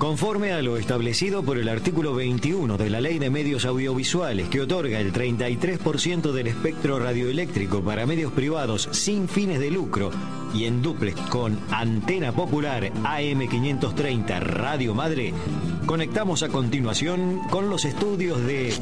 Conforme a lo establecido por el artículo 21 de la Ley de Medios Audiovisuales, que otorga el 33% del espectro radioeléctrico para medios privados sin fines de lucro y en duplex con antena popular AM530 Radio Madre, conectamos a continuación con los estudios de...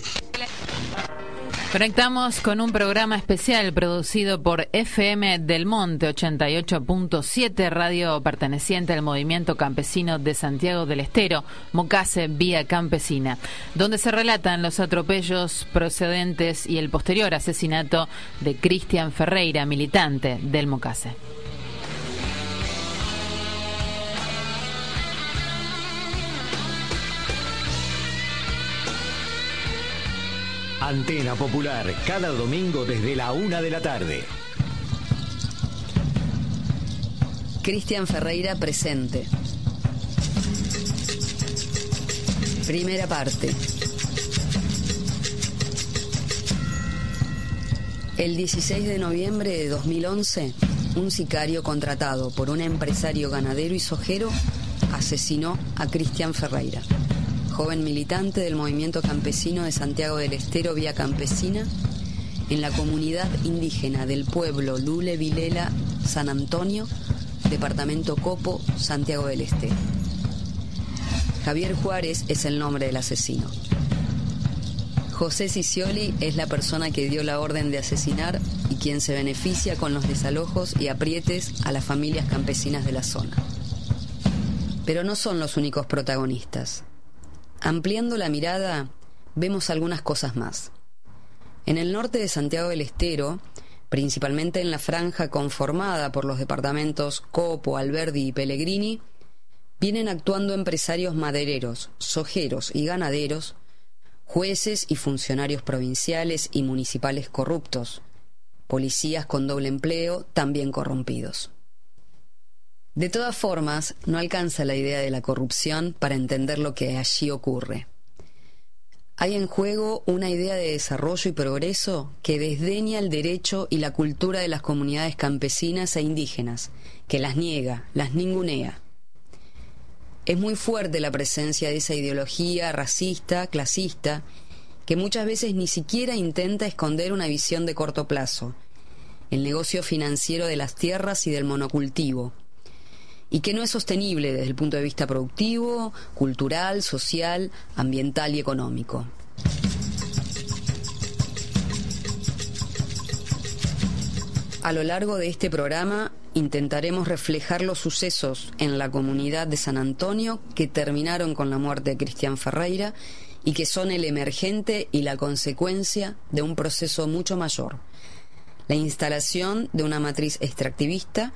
Conectamos con un programa especial producido por FM del Monte 88.7, radio perteneciente al movimiento campesino de Santiago del Estero, Mocase Vía Campesina, donde se relatan los atropellos procedentes y el posterior asesinato de Cristian Ferreira, militante del Mocase. Antena Popular, cada domingo desde la una de la tarde. Cristian Ferreira presente. Primera parte. El 16 de noviembre de 2011, un sicario contratado por un empresario ganadero y sojero asesinó a Cristian Ferreira joven militante del movimiento campesino de Santiago del Estero Vía Campesina, en la comunidad indígena del pueblo Lule Vilela San Antonio, departamento Copo, Santiago del Estero. Javier Juárez es el nombre del asesino. José Cicioli es la persona que dio la orden de asesinar y quien se beneficia con los desalojos y aprietes a las familias campesinas de la zona. Pero no son los únicos protagonistas. Ampliando la mirada, vemos algunas cosas más. En el norte de Santiago del Estero, principalmente en la franja conformada por los departamentos Copo, Alberdi y Pellegrini, vienen actuando empresarios madereros, sojeros y ganaderos, jueces y funcionarios provinciales y municipales corruptos, policías con doble empleo también corrompidos. De todas formas, no alcanza la idea de la corrupción para entender lo que allí ocurre. Hay en juego una idea de desarrollo y progreso que desdeña el derecho y la cultura de las comunidades campesinas e indígenas, que las niega, las ningunea. Es muy fuerte la presencia de esa ideología racista, clasista, que muchas veces ni siquiera intenta esconder una visión de corto plazo, el negocio financiero de las tierras y del monocultivo, y que no es sostenible desde el punto de vista productivo, cultural, social, ambiental y económico. A lo largo de este programa intentaremos reflejar los sucesos en la comunidad de San Antonio que terminaron con la muerte de Cristian Ferreira y que son el emergente y la consecuencia de un proceso mucho mayor, la instalación de una matriz extractivista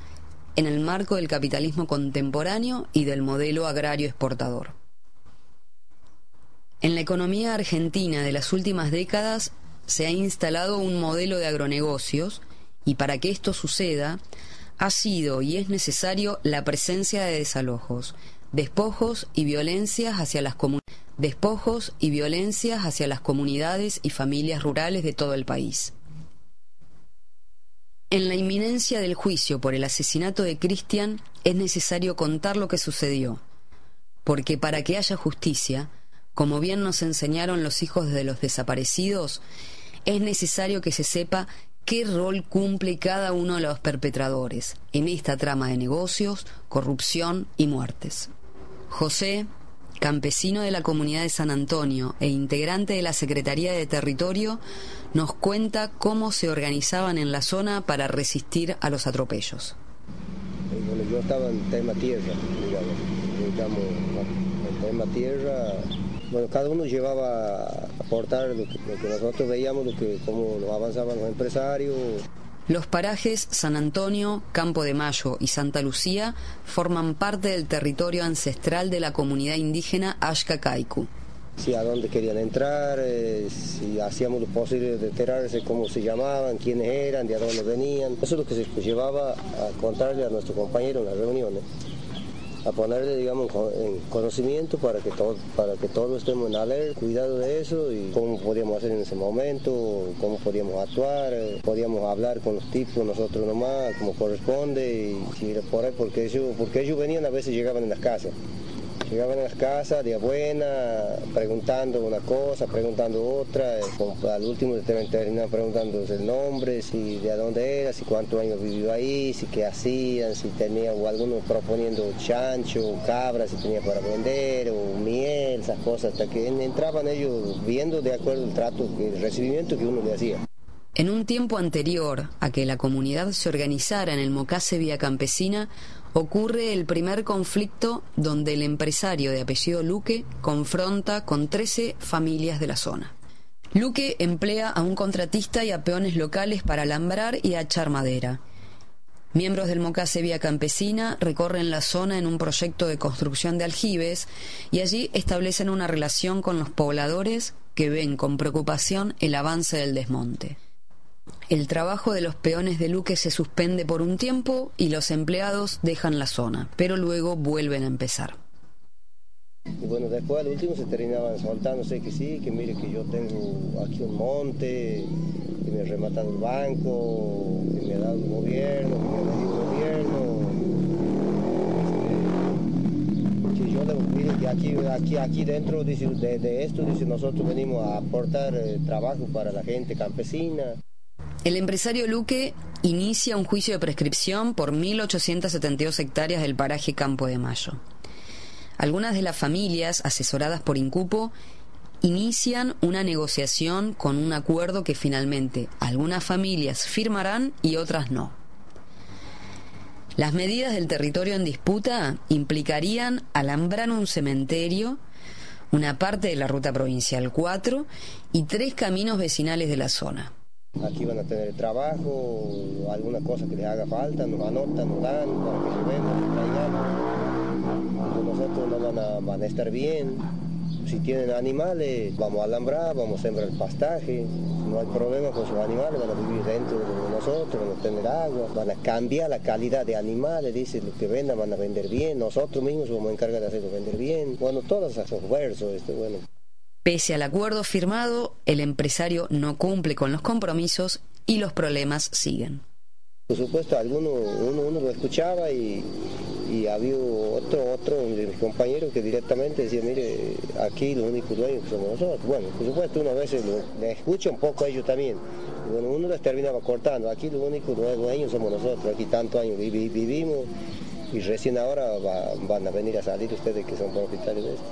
en el marco del capitalismo contemporáneo y del modelo agrario exportador. En la economía argentina de las últimas décadas se ha instalado un modelo de agronegocios y para que esto suceda ha sido y es necesario la presencia de desalojos, despojos y violencias hacia las despojos y violencias hacia las comunidades y familias rurales de todo el país. En la inminencia del juicio por el asesinato de Cristian es necesario contar lo que sucedió, porque para que haya justicia, como bien nos enseñaron los hijos de los desaparecidos, es necesario que se sepa qué rol cumple cada uno de los perpetradores en esta trama de negocios, corrupción y muertes. José, campesino de la comunidad de San Antonio e integrante de la Secretaría de Territorio, nos cuenta cómo se organizaban en la zona para resistir a los atropellos. Bueno, yo estaba en tema tierra, digamos, en tema tierra. Bueno, cada uno llevaba a aportar lo que, nosotros veíamos, lo que, cómo avanzaban los empresarios, los parajes San Antonio, Campo de Mayo y Santa Lucía forman parte del territorio ancestral de la comunidad indígena Ashka Kaiku. Si a dónde querían entrar, eh, si hacíamos lo posible de enterarse cómo se llamaban, quiénes eran, de a dónde venían. Eso es lo que se llevaba a contarle a nuestro compañero en las reuniones. A ponerle, digamos, en conocimiento para que, todo, para que todos estemos en alerta, cuidado de eso y cómo podíamos hacer en ese momento, cómo podíamos actuar, podíamos hablar con los tipos nosotros nomás, como corresponde, y por ahí, porque ellos, porque ellos venían a veces llegaban en las casas. Llegaban a las casas, día buena, preguntando una cosa, preguntando otra, eh, al último terminaban preguntando el nombre, si de dónde era, si cuántos años vivió ahí, si qué hacían, si tenía o alguno proponiendo chancho, o cabra, si tenía para vender, o miel, esas cosas, hasta que entraban ellos viendo de acuerdo el trato, el recibimiento que uno le hacía. En un tiempo anterior a que la comunidad se organizara en el Mocase Vía Campesina, ocurre el primer conflicto donde el empresario de apellido Luque confronta con 13 familias de la zona. Luque emplea a un contratista y a peones locales para alambrar y echar madera. Miembros del Mocase Vía Campesina recorren la zona en un proyecto de construcción de aljibes y allí establecen una relación con los pobladores que ven con preocupación el avance del desmonte. El trabajo de los peones de Luque se suspende por un tiempo y los empleados dejan la zona, pero luego vuelven a empezar. Y bueno, después al último se terminaban soltando, sé que sí, que mire que yo tengo aquí un monte, que me ha rematado el banco, que me ha dado el gobierno, que me ha dado el gobierno. Que yo mire que aquí, aquí, aquí dentro de, de, esto, dice, nosotros venimos a aportar eh, trabajo para la gente campesina. El empresario Luque inicia un juicio de prescripción por 1.872 hectáreas del paraje Campo de Mayo. Algunas de las familias, asesoradas por Incupo, inician una negociación con un acuerdo que finalmente algunas familias firmarán y otras no. Las medidas del territorio en disputa implicarían alambrar un cementerio, una parte de la ruta provincial 4 y tres caminos vecinales de la zona. Aquí van a tener trabajo, alguna cosa que les haga falta, nos anotan, nos dan para que llevemos, traigamos. Nosotros no van a, van a estar bien. Si tienen animales, vamos a alambrar, vamos a sembrar el pastaje. No hay problema con sus animales, van a vivir dentro de nosotros, van a tener agua, van a cambiar la calidad de animales, dice, los que vendan van a vender bien, nosotros mismos vamos a encargar de hacerlo vender bien. Bueno, todos esos versos, este, bueno. Pese al acuerdo firmado, el empresario no cumple con los compromisos y los problemas siguen. Por supuesto, alguno, uno, uno lo escuchaba y, había otro, otro de mis compañeros que directamente decía, mire, aquí los únicos dueños somos nosotros. Bueno, por supuesto, uno a veces lo, escucha un poco a ellos también. bueno, uno les terminaba cortando, aquí los únicos dueños somos nosotros, aquí tantos años vivimos y recién ahora van a venir a salir ustedes que son propietarios de esto.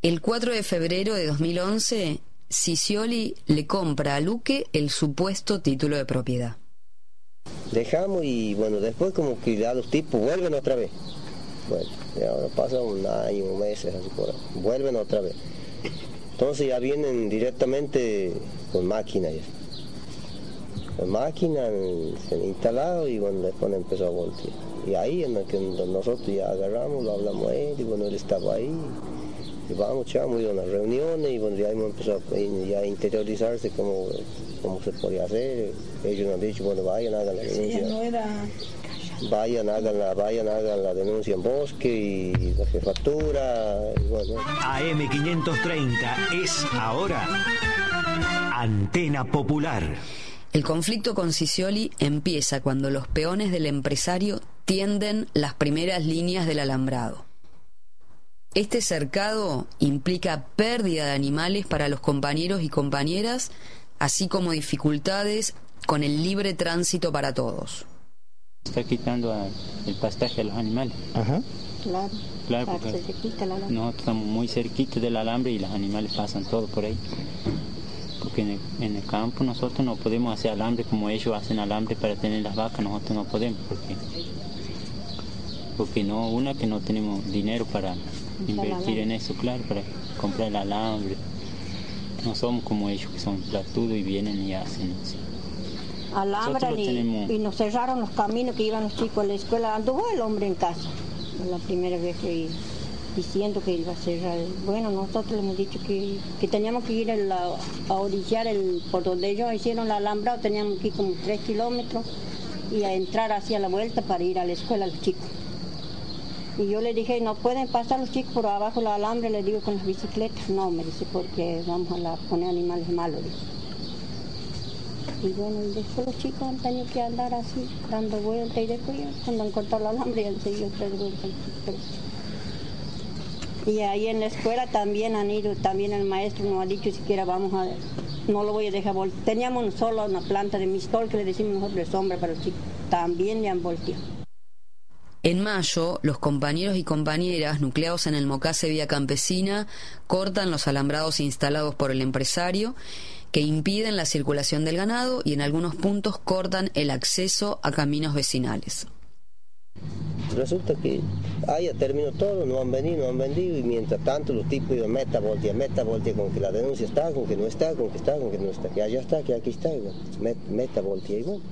El 4 de febrero de 2011, Sicioli le compra a Luque el supuesto título de propiedad. Dejamos y bueno, después como que ya los tipos vuelven otra vez. Bueno, ya pasa un año, meses, así por ahí. Vuelven otra vez. Entonces ya vienen directamente con máquina. Con máquina se han instalado y bueno, después empezó a voltear. Y ahí en el que nosotros ya agarramos, lo hablamos a él y bueno, él estaba ahí. Vamos, chamo, ido a las reuniones y bueno, ya hemos empezado a, interiorizarse cómo, cómo se podía hacer. Ellos nos han dicho, bueno, vayan, hagan la denuncia. Vayan, hagan la, vayan, hagan la denuncia en bosque y la jefatura. Y bueno. AM530 es ahora Antena Popular. El conflicto con Sicioli empieza cuando los peones del empresario tienden las primeras líneas del alambrado. Este cercado implica pérdida de animales para los compañeros y compañeras, así como dificultades con el libre tránsito para todos. Está quitando el pastaje a los animales. Ajá. Claro. Claro, porque nosotros estamos muy cerquita del alambre y los animales pasan todo por ahí. Porque en el, en el, campo nosotros no podemos hacer alambre como ellos hacen alambre para tener las vacas, nosotros no podemos. Porque, porque no, una que no tenemos dinero para invertir en eso, claro, para comprar el alambre. No somos como ellos que son platudos y vienen y hacen así. Alambran y, nos cerraron los caminos que iban los chicos a la escuela. Anduvo el hombre en casa, la primera vez que diciendo que iba a cerrar. Bueno, nosotros le hemos dicho que, teníamos que ir a, a, orillar el, por donde ellos hicieron la alambra, teníamos que ir como tres kilómetros y a entrar hacia la vuelta para ir a la escuela los chicos. Y yo le dije, no pueden pasar los chicos por abajo del alambre, le digo con las bicicletas. No, me dice, porque vamos a poner animales malos. Y bueno, y después los chicos han tenido que andar así, dando vueltas y después cuando han cortado el alambre han seguido tres vueltas. Y ahí en la escuela también han ido, también el maestro nos ha dicho siquiera vamos a, no lo voy a dejar voltear. Teníamos solo una planta de mistol que le decimos nosotros sombra para los chicos, también le han volteado. En mayo, los compañeros y compañeras nucleados en el Mocase Vía Campesina cortan los alambrados instalados por el empresario que impiden la circulación del ganado y en algunos puntos cortan el acceso a caminos vecinales. Resulta que ya terminó todo, no han venido, no han vendido y mientras tanto los tipos iban meta, voltea, meta, voltea, con que la denuncia está, con que no está, con que está, con que no está, que allá está, que aquí está, meta, voltea y bueno.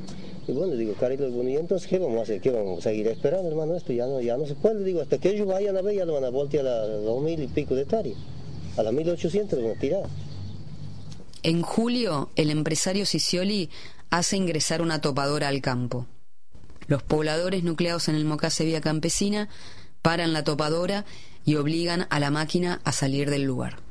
Y bueno, digo, Carlos, bueno, y entonces, ¿qué vamos a hacer? ¿Qué vamos a seguir esperando, hermano? Esto ya no, ya no se puede, digo, hasta que ellos vayan a ver, ya lo van a voltear a las dos mil y pico de hectáreas. A las mil ochocientos lo van a tirar. En julio, el empresario Sicioli hace ingresar una topadora al campo. Los pobladores nucleados en el Mocase Vía Campesina paran la topadora y obligan a la máquina a salir del lugar.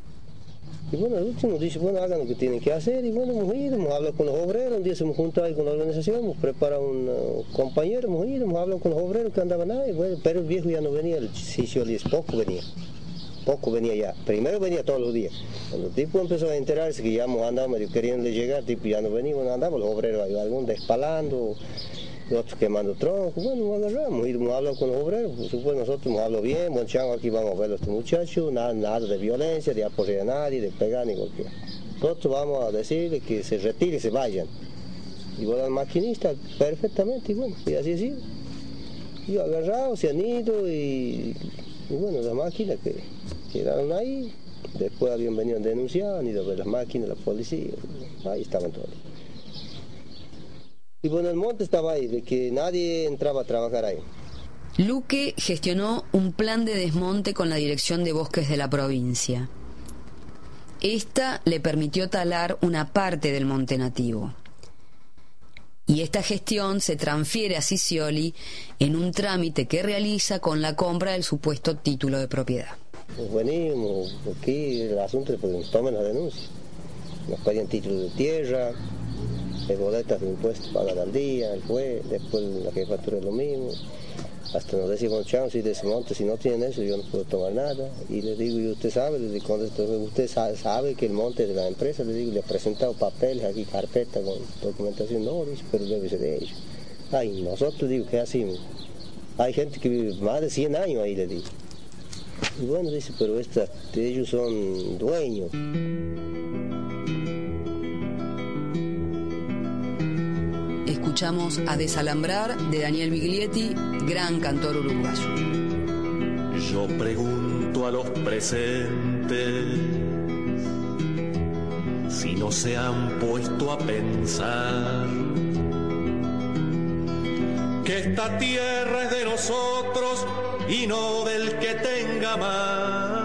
Y bueno, el último dice, bueno, hagan lo que tienen que hacer. Y bueno, hemos ido, hemos hablado con los obreros, un día se hemos juntado ahí con la organización, hemos preparado un uh, compañero, hemos ido, hemos hablado con los obreros que andaban ahí. Bueno, pero el viejo ya no venía, el es poco venía poco venía ya. Primero venía todos los días. Cuando el tipo empezó a enterarse que ya andado medio llegar, tipo ya no venía, bueno, andamos los obreros ahí, algunos despalando, otros quemando troncos, bueno, nos agarramos, hemos hablado con los obreros, pues nosotros hemos hablado bien, buen chango, aquí vamos a ver a estos muchachos, nada, nada de violencia, de apoyar a nadie, de pegar ni golpear. Nosotros vamos a decirle que se retire, se vayan. Y bueno, al maquinista, perfectamente, y bueno, y así sido. Yo agarrado, se han ido y, y bueno, la máquina que quedaron ahí, después habían venido a denunciar, han ido a ver las máquinas, la policía, ahí estaban todos. Y bueno, el monte estaba ahí, de que nadie entraba a trabajar ahí. Luque gestionó un plan de desmonte con la Dirección de Bosques de la provincia. Esta le permitió talar una parte del monte nativo. Y esta gestión se transfiere a Sicioli en un trámite que realiza con la compra del supuesto título de propiedad. Pues venimos, aquí el asunto es que nos tomen la denuncia. Nos pedían títulos de tierra, de boletas de impuestos pagadas al día, el juez, después la jefatura es lo mismo. Hasta nos decimos, chao, si de ese monte, si no tienen eso, yo no puedo tomar nada. Y le digo, y usted sabe, le digo, usted sabe que el monte de la empresa, le digo, le he presentado papeles aquí, carpeta con documentación, no, dice, pero debe ser de ellos. Ay, nosotros digo, ¿qué hacemos? Hay gente que vive más de 100 años ahí, le digo. Y bueno, dice, pero esta, ellos son dueños. Escuchamos a Desalambrar de Daniel Biglietti, gran cantor uruguayo. Yo pregunto a los presentes si no se han puesto a pensar que esta tierra es de nosotros y no del que tenga más.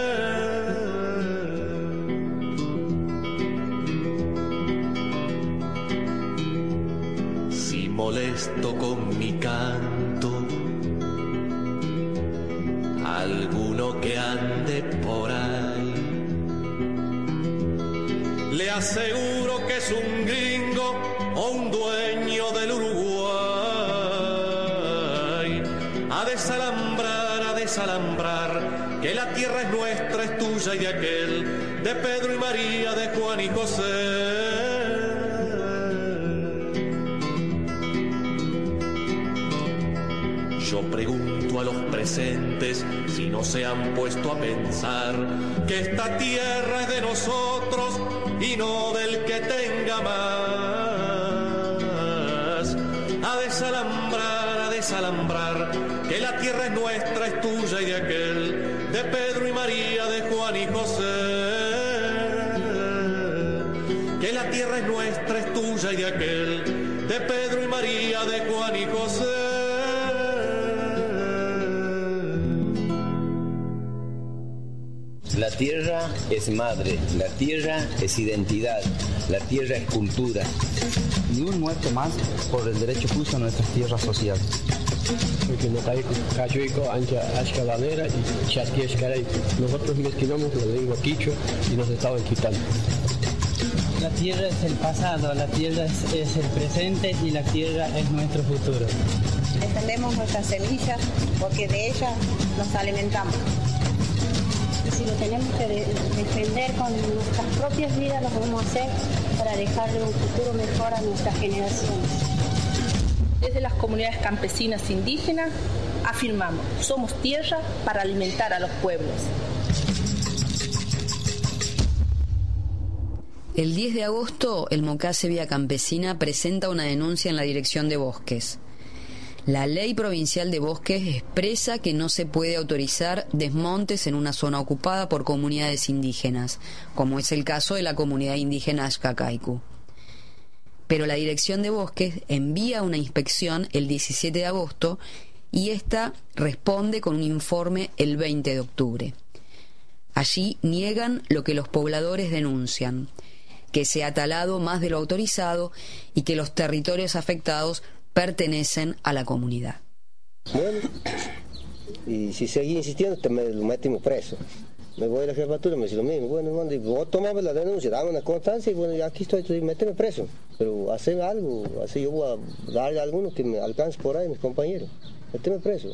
Aseguro que es un gringo o un dueño del Uruguay. A desalambrar, a desalambrar, que la tierra es nuestra, es tuya y de aquel, de Pedro y María, de Juan y José. Yo pregunto a los presentes si no se han puesto a pensar que esta tierra es de nosotros y no del que tenga más desalambrar, a desalambrar, que la tierra es nuestra, es tuya y de aquel, de Pedro y María, de Juan y José. Que la tierra es nuestra, es tuya y de aquel, de Pedro y María, de Juan y José. Tierra es madre, la tierra es identidad, la tierra es cultura. Ni un muerto más por el derecho justo a nuestras tierras sociales. Nosotros mezclamos la lengua quichua y nos estaban quitando. La tierra es el pasado, la tierra es, es el presente y la tierra es nuestro futuro. Defendemos nuestras semillas porque de ellas nos alimentamos si lo tenemos que defender con nuestras propias vidas, lo podemos hacer para dejarle un futuro mejor a nuestras generaciones. Desde las comunidades campesinas indígenas afirmamos, somos tierra para alimentar a los pueblos. El 10 de agosto, el Mocase Vía Campesina presenta una denuncia en la Dirección de Bosques. La ley provincial de bosques expresa que no se puede autorizar desmontes en una zona ocupada por comunidades indígenas, como es el caso de la comunidad indígena Ashkakaiku. Pero la Dirección de Bosques envía una inspección el 17 de agosto y ésta responde con un informe el 20 de octubre. Allí niegan lo que los pobladores denuncian, que se ha talado más de lo autorizado y que los territorios afectados pertenecen a la comunidad. Bueno, y si seguí insistiendo, te me lo metimos preso. Me voy a la jefatura, me dice lo mismo. Bueno, hermano, vos tomame la denuncia, dame una constancia y bueno, aquí estoy, estoy méteme preso. Pero hacer algo, así yo voy a darle a algunos que me alcance por ahí, mis compañeros. Méteme preso.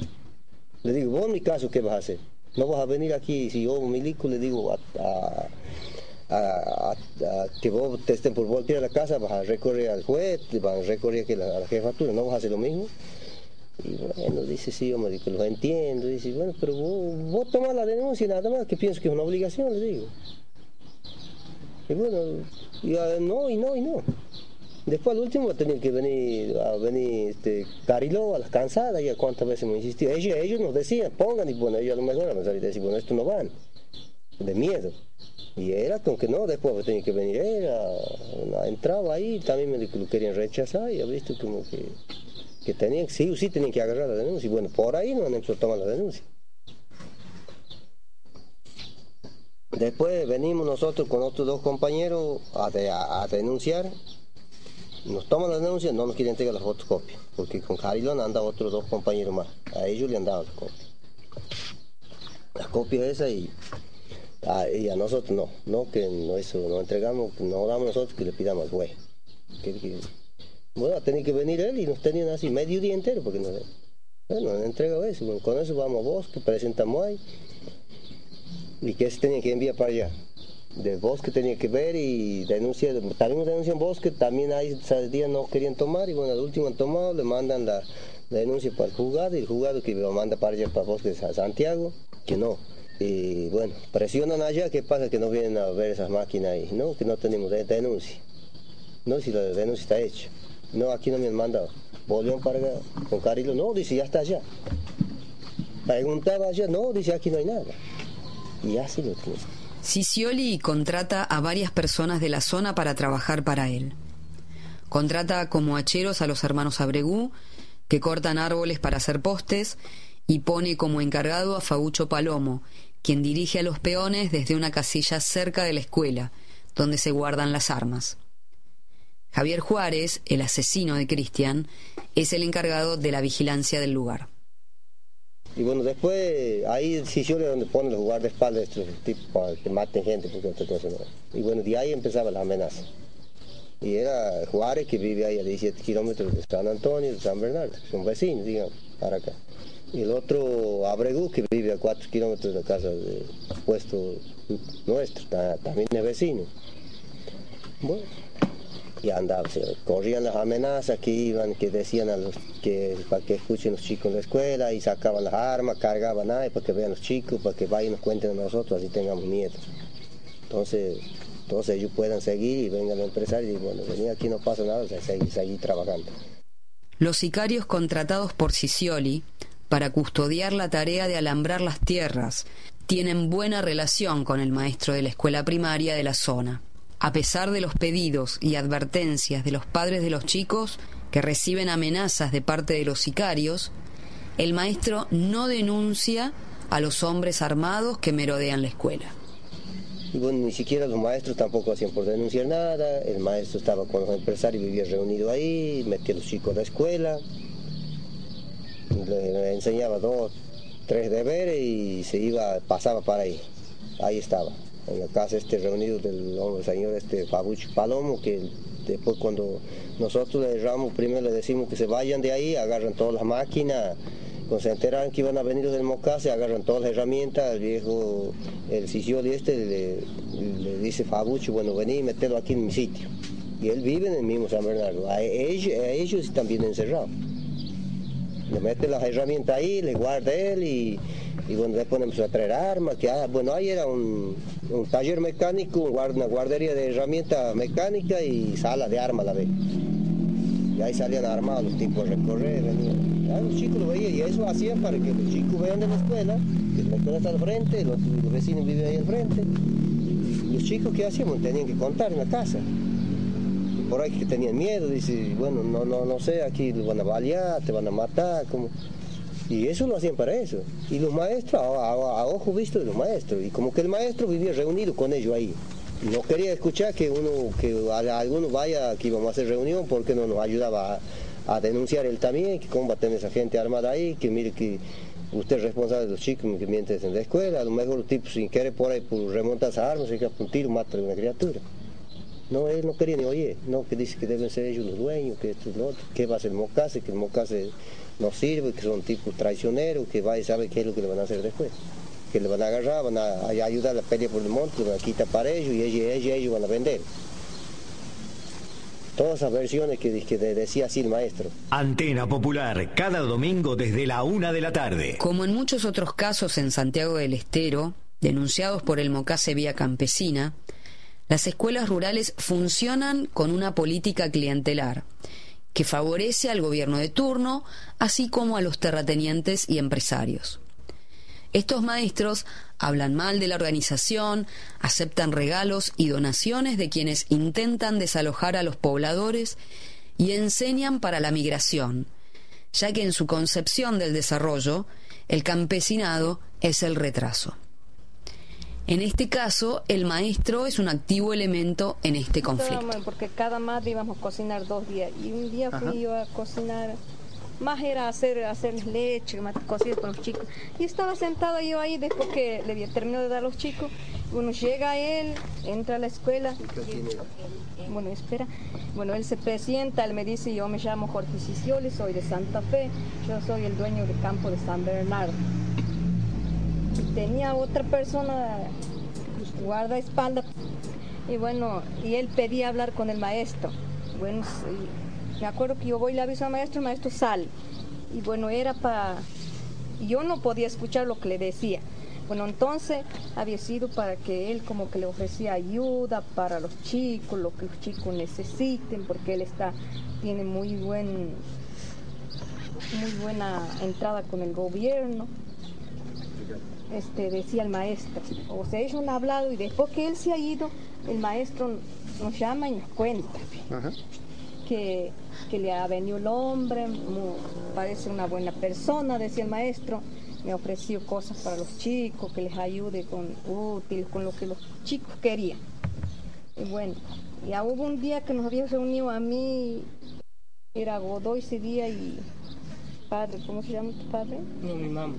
Le digo, vos en mi caso, ¿qué vas a hacer? No vas a venir aquí, si yo milico, le digo a a, que vos te estén por voltear a la casa, vas a recorrer al juez, vas a recorrer a la jefatura, no vas a hacer lo mismo. Y bueno, dice, sí, hombre, que lo entiendo. Dice, bueno, pero vos, vos tomás la denuncia nada más, que pienso que es una obligación, le digo. Y bueno, y, ah, no, y no, y no. Después al último a tener que venir, a venir este, Cariló a las cansadas, ya cuántas veces me insistió. Ellos, ellos nos decían, pongan, y bueno, ellos a lo mejor me a decir, bueno, esto no van, de miedo. Y era con que no, después tenía que venir, era, entraba ahí, también me lo querían rechazar y ha visto como que, que tenían, sí o sí tenían que agarrar la denuncia. Y bueno, por ahí no han a tomar la denuncia. Después venimos nosotros con otros dos compañeros a, denunciar. Nos toman la denuncia, no nos quieren entregar las fotocopias, porque con Carilón han dado otros dos compañeros más. A ellos le han dado las copias. Las copias esas y Ah, y a nosotros no, no que no eso, no entregamos, no damos nosotros que le pidamos güey. bueno, tenía que venir él y nos tenían así medio día entero porque no, bueno, han entregado eso, con eso vamos a bosque, presentamos ahí y que se tenía que enviar para allá. De bosque tenía que ver y denunciar, también denuncian bosque, también ahí ese día no querían tomar y bueno, al último han tomado, le mandan la, denuncia para el juzgado y el juzgado que lo manda para allá para bosque de Santiago, que no y bueno, presionan allá, ¿qué pasa? Que no vienen a ver esas máquinas ahí, ¿no? Que no tenemos denuncia. No, si la denuncia está hecha. No, aquí no me han mandado. Volvieron para con Carilo, no, dice, ya está allá. Preguntaba allá, no, dice, aquí no hay nada. Y así lo tiene. Sicioli contrata a varias personas de la zona para trabajar para él. Contrata como hacheros a los hermanos Abregú, que cortan árboles para hacer postes, y pone como encargado a Fagucho Palomo, quien dirige a los peones desde una casilla cerca de la escuela, donde se guardan las armas. Javier Juárez, el asesino de Cristian, es el encargado de la vigilancia del lugar. Y bueno, después ahí sí es donde ponen los guardaespaldas estos tipos para que maten gente, porque otra cosa no. Y bueno, de ahí empezaba la amenaza. Y era Juárez que vive ahí a 17 kilómetros de San Antonio, de San Bernardo, son vecinos, digamos, para acá y el otro Abregu, que vive a cuatro kilómetros de la casa de puesto nuestro, también es vecino. Bueno, y andaba, corrían las amenazas que iban, que decían a los que para que escuchen los chicos en la escuela y sacaban las armas, cargaban ahí para que vean los chicos, para que vayan y nos cuenten a nosotros, así tengamos miedo. Entonces, entonces ellos puedan seguir y vengan los empresarios y bueno, venir aquí no pasa nada, o sea, seguir, seguir trabajando. Los sicarios contratados por Sicioli para custodiar la tarea de alambrar las tierras tienen buena relación con el maestro de la escuela primaria de la zona. A pesar de los pedidos y advertencias de los padres de los chicos que reciben amenazas de parte de los sicarios, el maestro no denuncia a los hombres armados que merodean la escuela. Y bueno, ni siquiera los maestros tampoco hacían por denunciar nada, el maestro estaba con los empresarios, vivía reunido ahí, metía a los chicos a la escuela, le, enseñaba dos, tres deberes y se iba, pasaba para ahí, ahí estaba, en la casa este reunido del señor este Fabucho Palomo, que después cuando nosotros le erramos, primero le decimos que se vayan de ahí, agarran todas las máquinas, cuando se enteran que iban a venir del Mocase, agarran todas las herramientas, el viejo, el de este le, dice Fabucho, bueno, vení y metelo aquí en mi sitio. Y él vive en el mismo San Bernardo, a ellos, a ellos están bien encerrados. Le mete las herramientas ahí, le guarda él y, y bueno, después ponemos a traer armas, que ah, bueno, ahí era un, taller mecánico, una guardería de herramientas mecánicas y sala de armas a la vez. Y ahí salían armados los tipos recorrer, venían. los chicos lo veían y eso hacían para que los chicos vean de la escuela, que la escuela está al frente, los, vecinos viven ahí al frente. Los chicos, ¿qué hacíamos? Tenían que contar en la casa. Por ahí que tenían miedo, dice, bueno, no, no, no sé, aquí los van a balear, te van a matar, como... Y eso lo hacían para eso. Y los maestros, a, a ojo visto de los maestros. Y como que el maestro vivía reunido con ellos ahí no quería escuchar que uno que alguno vaya que íbamos a hacer reunión porque no nos ayudaba a, denunciar él también que cómo va a tener esa gente armada ahí que mire que usted es responsable de los chicos que mienten en la escuela a lo mejor los tipos sin querer por ahí por remontar esas armas se que un tiro mata a una criatura no él no quería ni oír no que dice que deben ser ellos los dueños que esto lo otro que va a ser el mocase que el mocase no sirve que son tipos traicioneros que va y sabe qué es lo que le van a hacer después que le van a agarrar, van a, ayudar a la pelea por el monte, le van a quitar para ellos y ellos, ellos, van a vender. Todas esas versiones que, que decía así el maestro. Antena Popular, cada domingo desde la una de la tarde. Como en muchos otros casos en Santiago del Estero, denunciados por el Mocase Vía Campesina, las escuelas rurales funcionan con una política clientelar que favorece al gobierno de turno, así como a los terratenientes y empresarios. Estos maestros hablan mal de la organización, aceptan regalos y donaciones de quienes intentan desalojar a los pobladores y enseñan para la migración, ya que en su concepción del desarrollo, el campesinado es el retraso. En este caso, el maestro es un activo elemento en este conflicto. Porque cada madre íbamos a cocinar dos días y un día fui yo a cocinar más era hacer, hacer leche, cocidas con los chicos. Y estaba sentado yo ahí después que le terminó de dar a los chicos. Bueno, llega él, entra a la escuela. Bueno, espera. Bueno, él se presenta, él me dice, yo me llamo Jorge Cicioli, soy de Santa Fe, yo soy el dueño del campo de San Bernardo. Tenía otra persona guardaespaldas. Y bueno, y él pedía hablar con el maestro. Bueno, me acuerdo que yo voy y le aviso al maestro, el maestro sale. Y bueno, era para... Yo no podía escuchar lo que le decía. Bueno, entonces había sido para que él como que le ofrecía ayuda para los chicos, lo que los chicos necesiten, porque él está, tiene muy buen, muy buena entrada con el gobierno. Este, decía el maestro. O sea, ellos han hablado y después que él se ha ido, el maestro nos llama y nos cuenta que, le ha venido el hombre, parece una buena persona, decía el maestro, me ofreció cosas para los chicos, que les ayude con útiles, con lo que los chicos querían. Y bueno, ya hubo un día que nos había reunido a mí, era Godoy ese día y padre, ¿cómo se llama tu padre? No, mi mamá.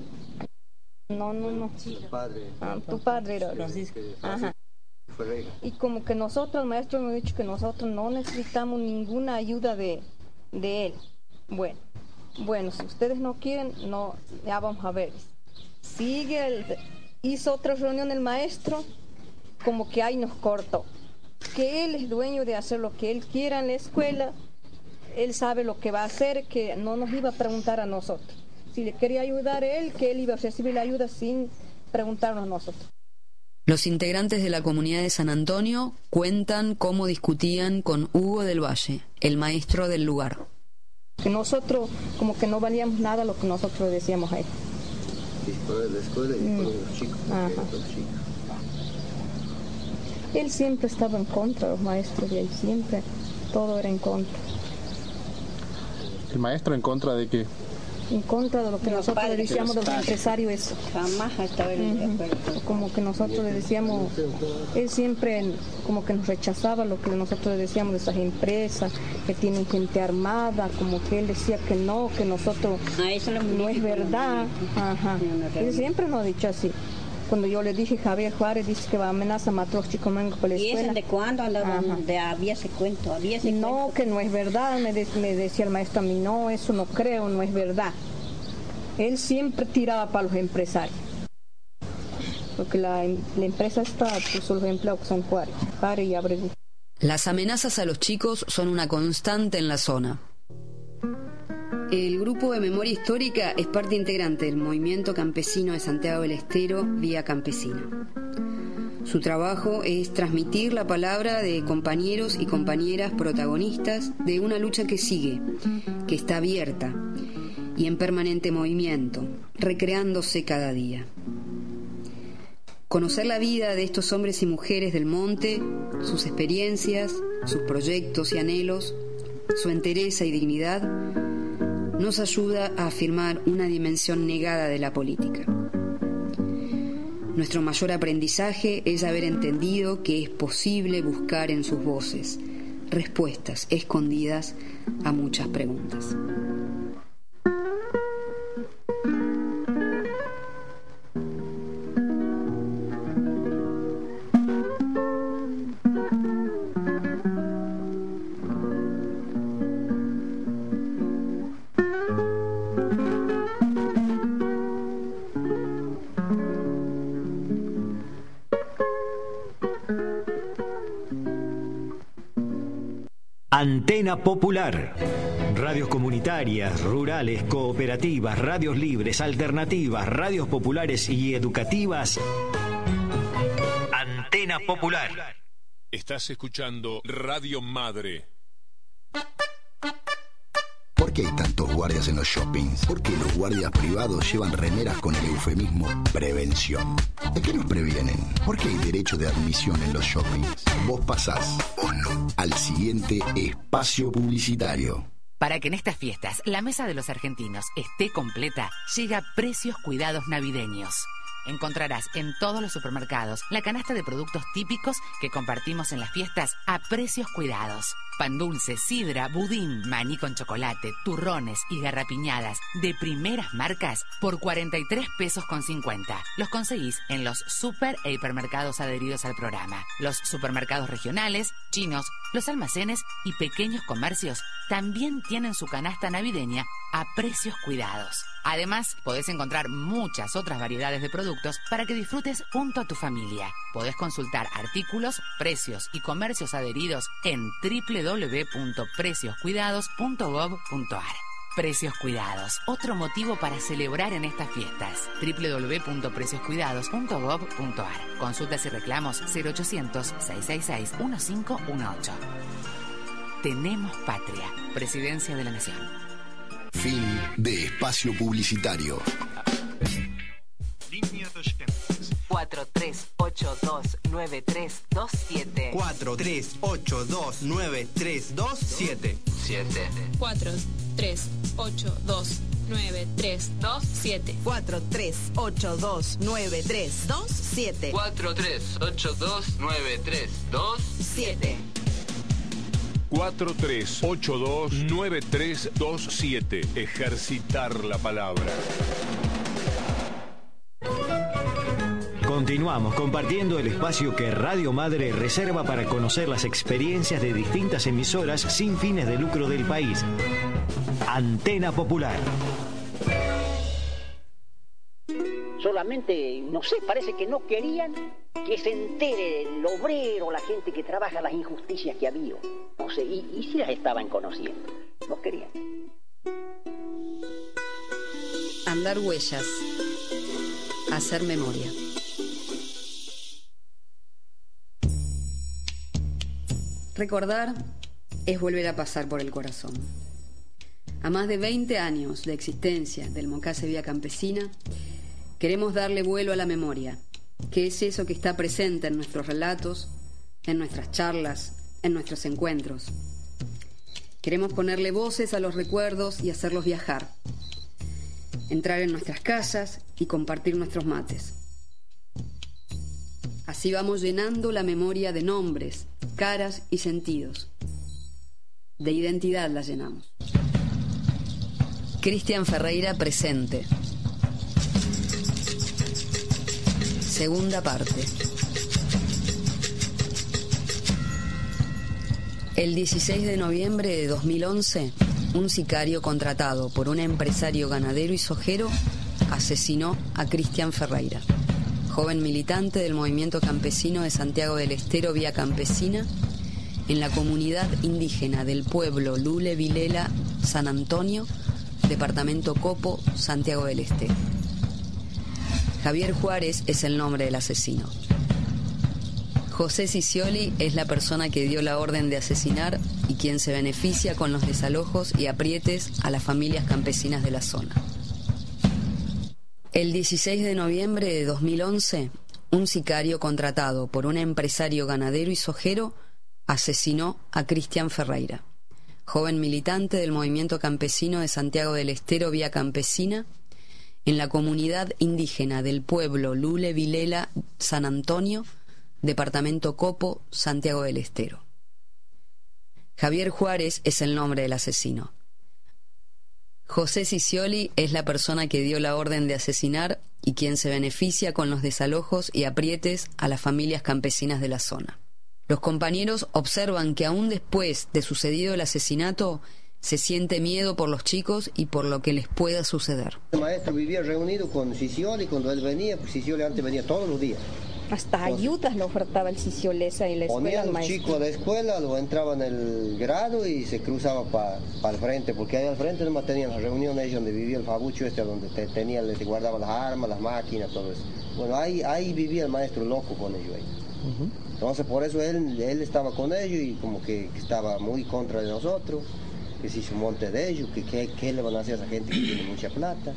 No, no, no. Tu padre. Ah, tu padre era. Francisco. Ajá. Y como que nosotros, el maestro ha dicho que nosotros no necesitamos ninguna ayuda de, él. Bueno, bueno, si ustedes no quieren, no, ya vamos a ver. Sigue, el, hizo otra reunión el maestro, como que ahí nos cortó. Que él es dueño de hacer lo que él quiera en la escuela, él sabe lo que va a hacer, que no nos iba a preguntar a nosotros. Si le quería ayudar él, que él iba a recibir la ayuda sin preguntarnos a nosotros. Los integrantes de la comunidad de San Antonio cuentan cómo discutían con Hugo del Valle, el maestro del lugar. Que nosotros como que no valíamos nada lo que nosotros decíamos a él. Después de la escuela y después de los chicos. Él siempre estaba en contra, los maestros de ahí, siempre, todo era en contra. ¿El maestro en contra de qué? En contra de lo que nosotros le decíamos de los empresarios eso. Jamás ha estado en Como que nosotros le decíamos, él siempre como que nos rechazaba lo que nosotros le decíamos de esas empresas que tienen gente armada, como que él decía que no, que nosotros ah, no es verdad. Ajá. Él siempre nos ha dicho así cuando yo le dije Javier Juárez dice que va a amenazar a Matros Chico Mango por la escuela. ¿Y eso de cuándo de, había ese cuento? Había ese no, que no es verdad, me, me, decía el maestro a mí, no, eso no creo, no es verdad. Él siempre tiraba para los empresarios. Porque la, la empresa está, puso los empleados que son Juárez, Juárez y Abreu. Las amenazas a los chicos son una constante en la zona. El Grupo de Memoria Histórica es parte integrante del movimiento campesino de Santiago del Estero, Vía Campesina. Su trabajo es transmitir la palabra de compañeros y compañeras protagonistas de una lucha que sigue, que está abierta y en permanente movimiento, recreándose cada día. Conocer la vida de estos hombres y mujeres del monte, sus experiencias, sus proyectos y anhelos, su entereza y dignidad, nos ayuda a afirmar una dimensión negada de la política. Nuestro mayor aprendizaje es haber entendido que es posible buscar en sus voces respuestas escondidas a muchas preguntas. Antena Popular. Radios comunitarias, rurales, cooperativas, radios libres, alternativas, radios populares y educativas. Antena Popular. Estás escuchando Radio Madre ¿Por qué hay tantos guardias en los shoppings? ¿Por qué los guardias privados llevan remeras con el eufemismo prevención? ¿De qué nos previenen? ¿Por qué hay derecho de admisión en los shoppings? Vos pasás no al siguiente espacio publicitario. Para que en estas fiestas la mesa de los argentinos esté completa, llega Precios Cuidados Navideños. Encontrarás en todos los supermercados la canasta de productos típicos que compartimos en las fiestas a precios cuidados. Pan dulce, sidra, budín, maní con chocolate, turrones y garrapiñadas de primeras marcas por 43 pesos con 50. Los conseguís en los super e hipermercados adheridos al programa. Los supermercados regionales, chinos, los almacenes y pequeños comercios también tienen su canasta navideña a precios cuidados. Además, podés encontrar muchas otras variedades de productos para que disfrutes junto a tu familia. Podés consultar artículos, precios y comercios adheridos en www.precioscuidados.gov.ar. Precios Cuidados, otro motivo para celebrar en estas fiestas. www.precioscuidados.gov.ar. Consultas y reclamos 0800 666 1518. Tenemos patria. Presidencia de la Nación. Fin de espacio publicitario. Línea. 43829327 43829327 7 43829327 43829327 43829327 43829327. Ejercitar la palabra. Continuamos compartiendo el espacio que Radio Madre reserva para conocer las experiencias de distintas emisoras sin fines de lucro del país. Antena Popular. Solamente, no sé, parece que no querían que se entere el obrero, la gente que trabaja, las injusticias que había. No sé, y, y si las estaban conociendo. No querían. Andar huellas. Hacer memoria. Recordar es volver a pasar por el corazón. A más de 20 años de existencia del Mocase Vía Campesina, queremos darle vuelo a la memoria, que es eso que está presente en nuestros relatos, en nuestras charlas, en nuestros encuentros. Queremos ponerle voces a los recuerdos y hacerlos viajar, entrar en nuestras casas y compartir nuestros mates. Así vamos llenando la memoria de nombres, caras y sentidos. De identidad la llenamos. Cristian Ferreira presente. Segunda parte. El 16 de noviembre de 2011, un sicario contratado por un empresario ganadero y sojero asesinó a Cristian Ferreira, joven militante del movimiento campesino de Santiago del Estero Vía Campesina, en la comunidad indígena del pueblo Lule Vilela San Antonio, departamento Copo, Santiago del Estero. Javier Juárez es el nombre del asesino. José Cicioli es la persona que dio la orden de asesinar y quien se beneficia con los desalojos y aprietes a las familias campesinas de la zona. El 16 de noviembre de 2011, un sicario contratado por un empresario ganadero y sojero asesinó a Cristian Ferreira, joven militante del movimiento campesino de Santiago del Estero Vía Campesina, en la comunidad indígena del pueblo Lule Vilela San Antonio, Departamento Copo, Santiago del Estero. Javier Juárez es el nombre del asesino. José Cicioli es la persona que dio la orden de asesinar y quien se beneficia con los desalojos y aprietes a las familias campesinas de la zona. Los compañeros observan que aún después de sucedido el asesinato, se siente miedo por los chicos y por lo que les pueda suceder. El maestro vivía reunido con Cicioli cuando él venía, porque Cicioli antes venía todos los días. Hasta ayudas le ofertaba el Ciciolesa en la escuela. Ponía a los chicos a la escuela, lo entraba en el grado y se cruzaba para el frente, porque ahí al frente nomás tenían las reuniones ahí donde vivía el fabucho este, donde te, tenía, le guardaba las armas, las máquinas, todo eso. Bueno, ahí, ahí vivía el maestro loco con ellos ahí. Entonces por eso él, él estaba con ellos y como que, que estaba muy contra de nosotros, que se hizo un monte de ellos, que qué le van a hacer a esa gente que tiene mucha plata.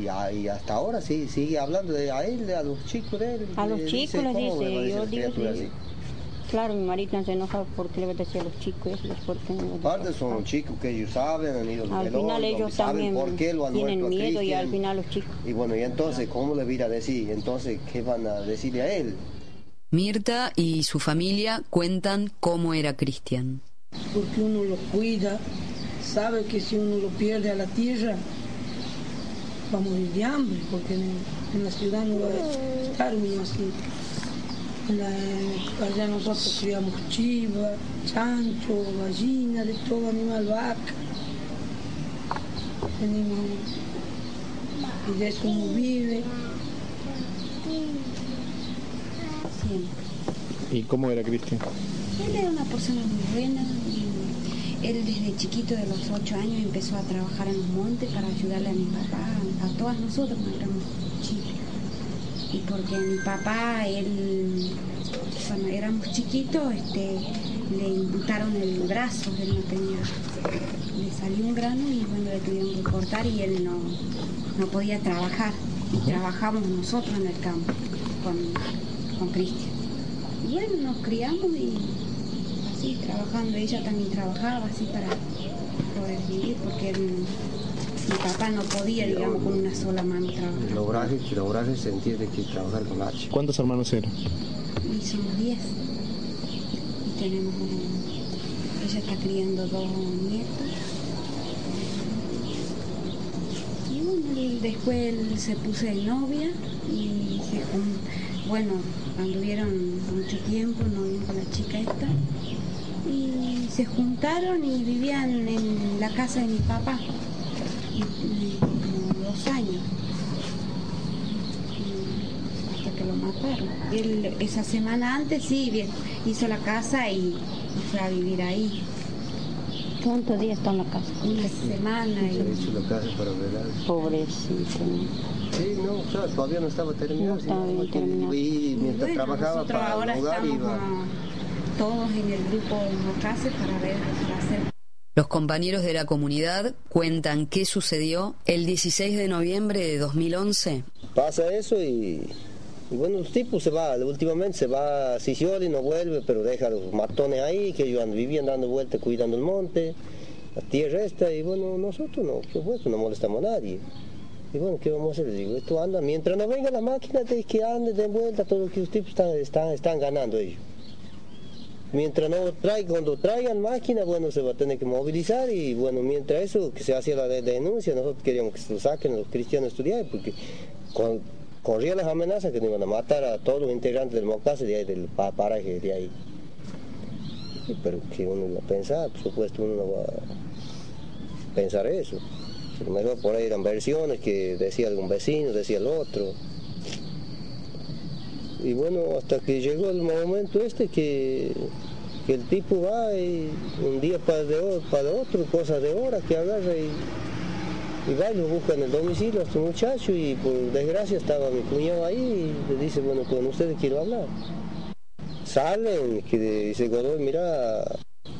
Y, a- y hasta ahora sí, sigue hablando de a él, a los chicos de él. A los chicos les ¿cómo le va a dice, decir yo digo sí. así? Claro, mi marido se enoja porque le va a decir a los chicos eso, después que no dice. Aparte son chicos que ellos saben, han ido al Al velorio, final ellos saben también por qué lo han tienen muerto a miedo y al final los chicos. Y bueno, y entonces, ¿cómo le voy a decir? Entonces, ¿qué van a decirle a él? Mirta y su familia cuentan cómo era Cristian. Porque uno lo cuida, sabe que si uno lo pierde a la tierra, va a morir de hambre, porque en, en la ciudad no va a estar uno así. La- allá nosotros criamos chiva, chancho, gallina, de todo animal, vaca. Tenemos, y de eso uno vive. ¿Y cómo era Cristian? Él era una persona muy buena. Él desde chiquito, de los ocho años, empezó a trabajar en los montes para ayudarle a mi papá, a todas nosotros cuando éramos chicos. Y porque mi papá, él, cuando éramos chiquitos, este, le imputaron el brazo, él no tenía, le salió un grano y bueno, le tuvieron que cortar y él no, no podía trabajar. Y trabajamos nosotros en el campo con, con Cristian. Y bueno, nos criamos y así trabajando. Ella también trabajaba así para poder vivir porque él- mi papá no podía, digamos, con una sola mano trabajar. El obraje, el obraje se entiende que trabajar con. ¿Cuántos hermanos eran? Y somos diez. Y tenemos un- Ella está criando dos nietos. Y bueno, después él se puso de novia y se bueno, anduvieron mucho tiempo, no con la chica esta. Y se juntaron y vivían en la casa de mi papá. Como dos años. Hasta que lo mataron. Él esa semana antes sí bien, hizo la casa y, y fue a vivir ahí. ¿Cuántos días está en la casa? Una semana Se y hizo la casa para velar. pobrecito. Sí, no, o sea, todavía no estaba terminado. No estaba bien sino que- terminado. Y mientras Bueno, trabajaba para ahora el hogar iba. Todos en el grupo Mocase para ver para hacer Los compañeros de la comunidad cuentan qué sucedió el 16 de noviembre de 2011. Pasa eso y, bueno, el tipo se va, últimamente se va a y no vuelve, pero deja los matones ahí, que ellos vivían dando vueltas cuidando el monte, la tierra esta, y bueno, nosotros no, por supuesto, no molestamos a nadie. Y bueno, ¿qué vamos a hacer? Digo, esto anda, mientras no venga la máquina, de que ande de vuelta, todo lo que los tipos están, están, están ganando ellos. Mientras no traigan, cuando traigan máquina, bueno, se va a tener que movilizar y bueno, mientras eso, que se hacía la denuncia, nosotros queríamos que se lo saquen los cristianos estudiar porque corría las amenazas que nos iban a matar a todos los integrantes del Mocase de ahí, del paraje de ahí. Pero que uno va a pensar, por supuesto uno no va a pensar eso. mejor por ahí eran versiones que decía algún vecino, decía el otro. Y bueno, hasta que llegó el momento este que, el tipo va y un día para, de, para otro, cosas de horas que agarra y, y va y lo busca en el domicilio a este muchacho y por desgracia estaba mi cuñado ahí y le dice, bueno, con ustedes quiero hablar. Salen, que dice Godoy, mira,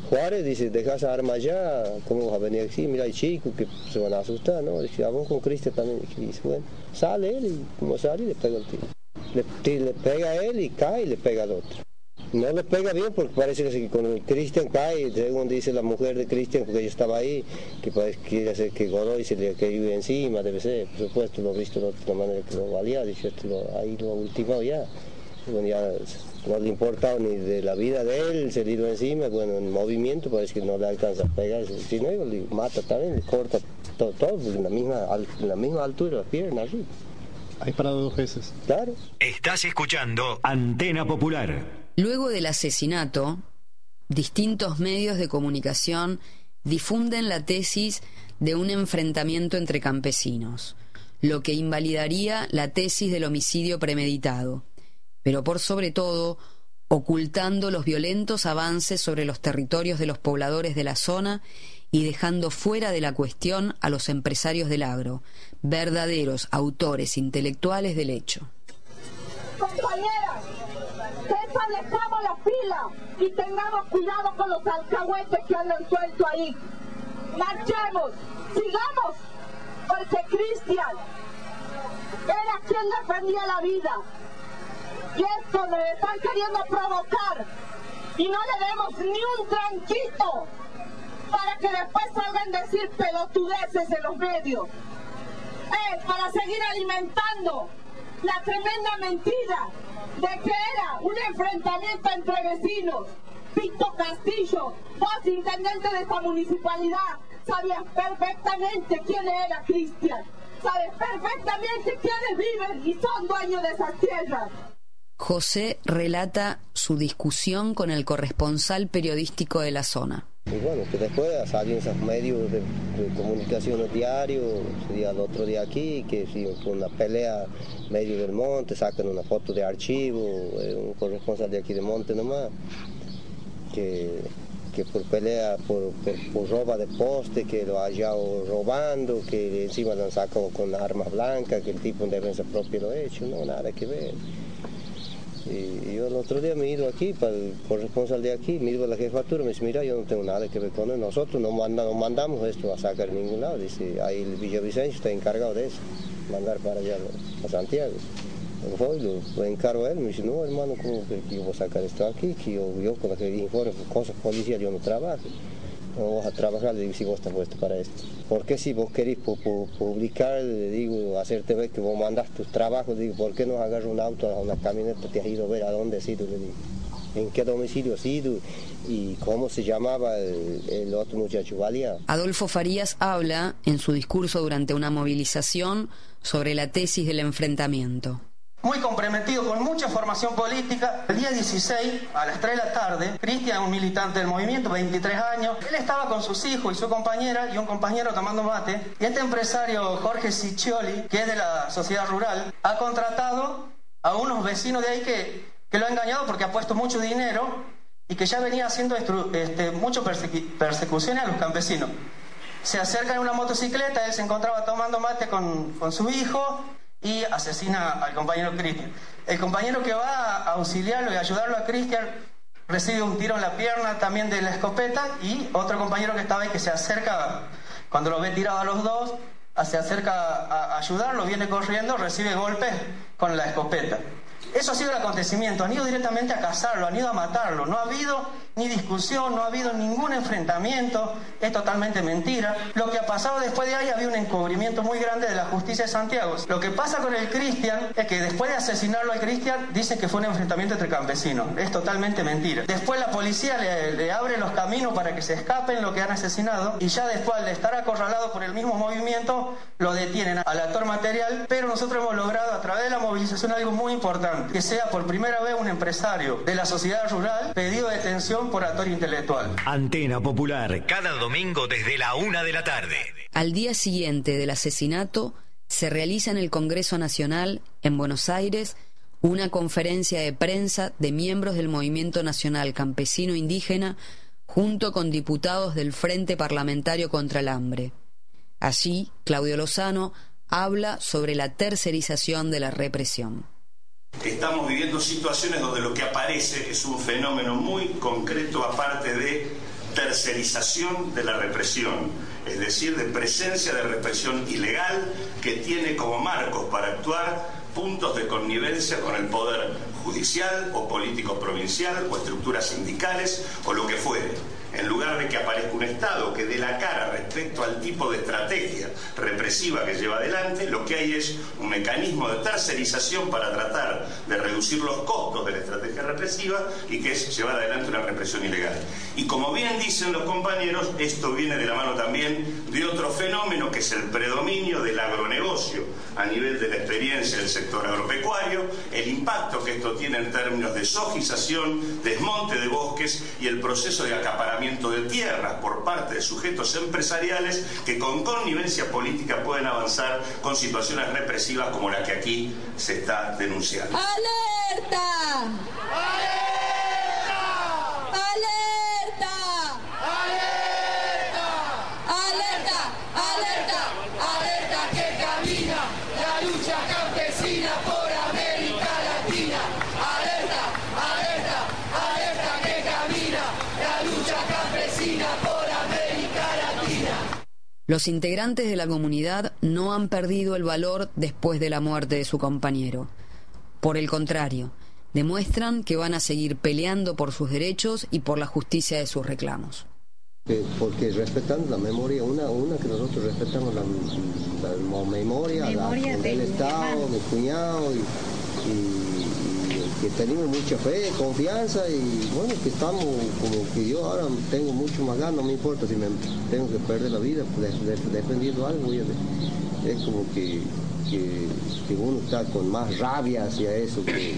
Juárez dice, deja esa arma allá, ¿cómo vas a venir aquí? Mira, hay chicos que se van a asustar, ¿no? Dice, a vos con Cristian también. Dice, bueno, sale él y como sale le pega el tiro le, pega a él y cae y le pega al otro. No le pega bien porque parece que cuando Cristian cae, según dice la mujer de Cristian, porque yo estaba ahí, que parece, quiere hacer que Godoy se le cayó encima, debe ser, por supuesto, lo he visto de otra manera que lo valía, dice, esto ahí lo ultimado ya. Bueno, ya no le importaba ni de la vida de él, se le dio encima, bueno, en movimiento parece que no le alcanza a pegar, si no, le mata también, le corta todo, todo en, la misma, en la misma altura las piernas. Hay parado dos veces. Claro. Estás escuchando Antena Popular. Luego del asesinato, distintos medios de comunicación difunden la tesis de un enfrentamiento entre campesinos, lo que invalidaría la tesis del homicidio premeditado, pero por sobre todo ocultando los violentos avances sobre los territorios de los pobladores de la zona y dejando fuera de la cuestión a los empresarios del agro, verdaderos autores intelectuales del hecho. Compañeras, desaparezcamos la fila y tengamos cuidado con los alcahuetes que andan sueltos ahí. Marchemos, sigamos, porque Cristian era quien defendía la vida. Y esto nos están queriendo provocar y no le demos ni un tranquito para que después salgan a decir pelotudeces en los medios. Es para seguir alimentando la tremenda mentira de que era un enfrentamiento entre vecinos. Pito Castillo, vos intendente de esta municipalidad, sabías perfectamente quién era Cristian. Sabes perfectamente quiénes viven y son dueños de esas tierras. José relata su discusión con el corresponsal periodístico de la zona. Y bueno, que después salen esos medios de, comunicación diario, sería el otro día aquí, que si una pelea medio del monte, sacan una foto de archivo, eh, un corresponsal de aquí de monte nomás, que, que por pelea, por, por, roba de poste, que lo haya robando, que encima lo han sacado con armas blancas, que el tipo en defensa propia lo ha hecho, no, nada que ver. Y yo el otro día me he ido aquí, para el corresponsal de aquí, me he ido a la jefatura, me dice, mira, yo no tengo nada que ver con él, nosotros no, no mandamos esto a sacar en ningún lado, dice, ahí el Villavicencio está encargado de eso, mandar para allá a Santiago. Voy, lo, lo encargo a él, me dice, no hermano, ¿cómo que yo voy a sacar esto aquí? Que yo, yo con la que informe cosas policiales yo no trabajo vas a trabajar, le digo, si vos estás puesto para esto. Porque si vos querés publicar, le digo, hacerte ver que vos mandas tus trabajos, le digo, ¿por qué no agarras un auto, una camioneta, te has ido a ver a dónde has ido? Le digo, en qué domicilio has ido y cómo se llamaba el, el otro muchacho, ¿valía? Adolfo Farías habla en su discurso durante una movilización sobre la tesis del enfrentamiento muy comprometido con mucha formación política. El día 16, a las 3 de la tarde, Cristian, un militante del movimiento, 23 años, él estaba con sus hijos y su compañera y un compañero tomando mate. Y este empresario, Jorge Siccioli, que es de la sociedad rural, ha contratado a unos vecinos de ahí que, que lo ha engañado porque ha puesto mucho dinero y que ya venía haciendo este, mucho persecuciones a los campesinos. Se acerca en una motocicleta, él se encontraba tomando mate con, con su hijo y asesina al compañero Cristian. El compañero que va a auxiliarlo y ayudarlo a Cristian recibe un tiro en la pierna también de la escopeta y otro compañero que estaba ahí que se acerca, cuando lo ve tirado a los dos, se acerca a ayudarlo, viene corriendo, recibe golpes con la escopeta. Eso ha sido el acontecimiento, han ido directamente a cazarlo, han ido a matarlo, no ha habido ni discusión, no ha habido ningún enfrentamiento, es totalmente mentira. Lo que ha pasado después de ahí había un encubrimiento muy grande de la justicia de Santiago. Lo que pasa con el Cristian es que después de asesinarlo al Cristian dicen que fue un enfrentamiento entre campesinos, es totalmente mentira. Después la policía le, abre los caminos para que se escapen lo que han asesinado y ya después de estar acorralado por el mismo movimiento lo detienen al actor material, pero nosotros hemos logrado a través de la movilización algo muy importante, que sea por primera vez un empresario de la sociedad rural pedido detención intelectual. Antena Popular, cada domingo desde la una de la tarde. Al día siguiente del asesinato, se realiza en el Congreso Nacional, en Buenos Aires, una conferencia de prensa de miembros del Movimiento Nacional Campesino Indígena junto con diputados del Frente Parlamentario contra el Hambre. Allí, Claudio Lozano habla sobre la tercerización de la represión. Estamos viviendo situaciones donde lo que aparece es un fenómeno muy concreto aparte de tercerización de la represión, es decir, de presencia de represión ilegal que tiene como marcos para actuar puntos de connivencia con el poder judicial o político provincial o estructuras sindicales o lo que fuere en lugar de que aparezca un Estado que dé la cara respecto al tipo de estrategia represiva que lleva adelante, lo que hay es un mecanismo de tercerización para tratar de reducir los costos de la estrategia represiva y que es llevar adelante una represión ilegal. Y como bien dicen los compañeros, esto viene de la mano también de otro fenómeno que es el predominio del agronegocio a nivel de la experiencia del sector agropecuario, el impacto que esto tiene en términos de sojización, desmonte de bosques y el proceso de acaparamiento de tierras por parte de sujetos empresariales que con connivencia política pueden avanzar con situaciones represivas como la que aquí se está denunciando. ¡Alerta! Los integrantes de la comunidad no han perdido el valor después de la muerte de su compañero. Por el contrario, demuestran que van a seguir peleando por sus derechos y por la justicia de sus reclamos. Porque respetando la memoria, una, una que nosotros respetamos la, memoria, del Estado, mi cuñado y, que tenemos mucha fe, confianza y bueno, que estamos como que yo ahora tengo mucho más ganas, no me importa si me tengo que perder la vida defendiendo algo, es como que que, uno está con más rabia hacia eso que,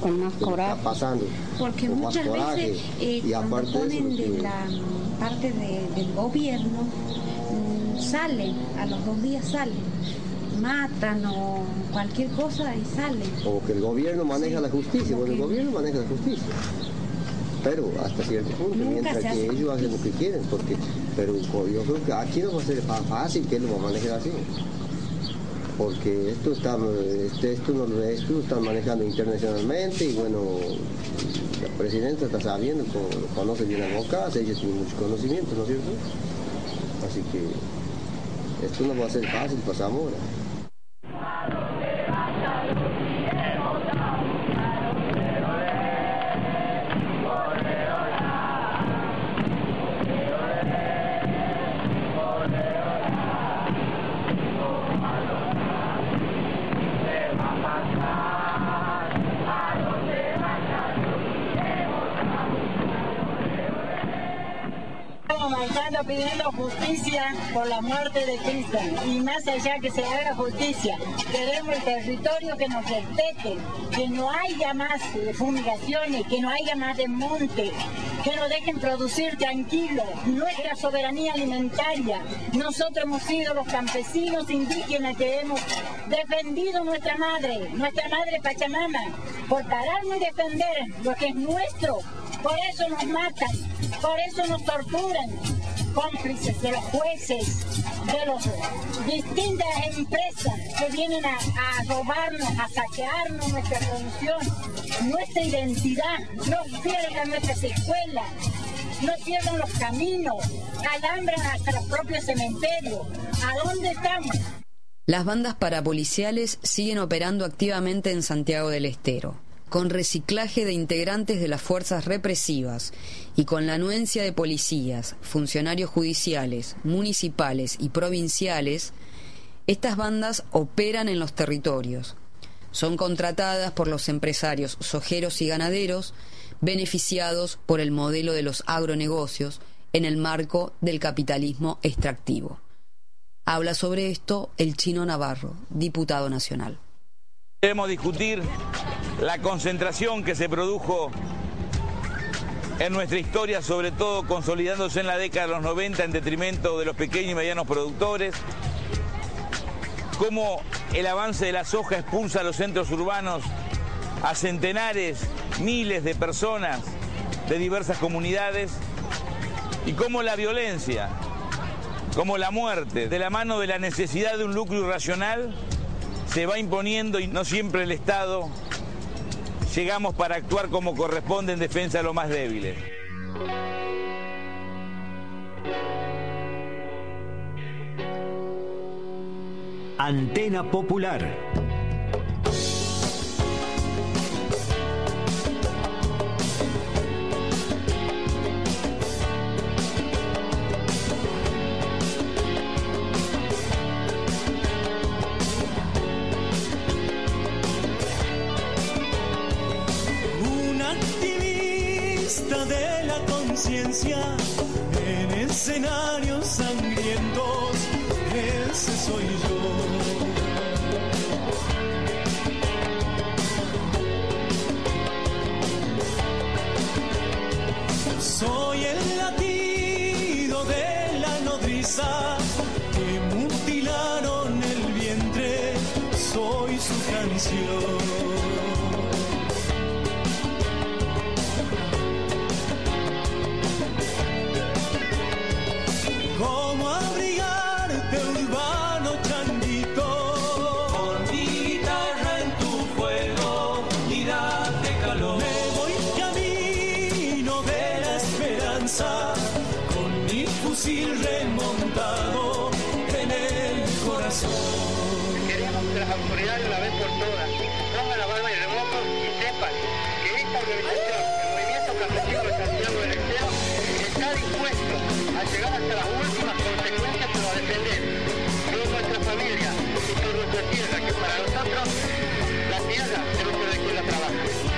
con más está pasando. Porque muchas veces eh, y cuando ponen de, la parte del gobierno, mm, salen, a los dos días salen matan o cualquier cosa y salen. Como que el gobierno maneja la justicia, bueno, el gobierno maneja la justicia. Pero hasta cierto punto, mientras que ellos hacen lo que quieren, porque, pero yo creo que aquí no va a ser fácil que él lo va a manejar así porque esto está este, esto, no, esto lo están manejando internacionalmente y bueno la presidenta está sabiendo conoce bien a Bocas, ella tiene mucho conocimiento, ¿no es cierto? Así que esto no va a ser fácil para Zamora. Pidiendo justicia por la muerte de Cristian y más allá que se haga justicia, queremos el territorio que nos respete, que no haya más fumigaciones, que no haya más desmonte, que nos dejen producir tranquilo nuestra soberanía alimentaria. Nosotros hemos sido los campesinos indígenas que hemos defendido nuestra madre, nuestra madre Pachamama, por pararnos y defender lo que es nuestro. Por eso nos matan, por eso nos torturan, cómplices de los jueces, de las distintas empresas que vienen a, robarnos, a saquearnos nuestra producción, nuestra identidad, no pierdan nuestras escuelas, no pierdan los caminos, alambran hasta los propios cementerios. ¿A dónde estamos? Las bandas parapoliciales siguen operando activamente en Santiago del Estero, con reciclaje de integrantes de las fuerzas represivas y con la anuencia de policías, funcionarios judiciales, municipales y provinciales, estas bandas operan en los territorios. Son contratadas por los empresarios sojeros y ganaderos, beneficiados por el modelo de los agronegocios en el marco del capitalismo extractivo. Habla sobre esto el chino Navarro, diputado nacional. Debemos discutir la concentración que se produjo en nuestra historia, sobre todo consolidándose en la década de los 90 en detrimento de los pequeños y medianos productores, cómo el avance de la soja expulsa a los centros urbanos a centenares, miles de personas de diversas comunidades. Y cómo la violencia, como la muerte, de la mano de la necesidad de un lucro irracional, se va imponiendo y no siempre el Estado llegamos para actuar como corresponde en defensa de los más débiles. Antena Popular. En escenarios sangrientos, ese soy yo. Nuestra tierra, que para nosotros la tierra debe ser de quien la trabaja.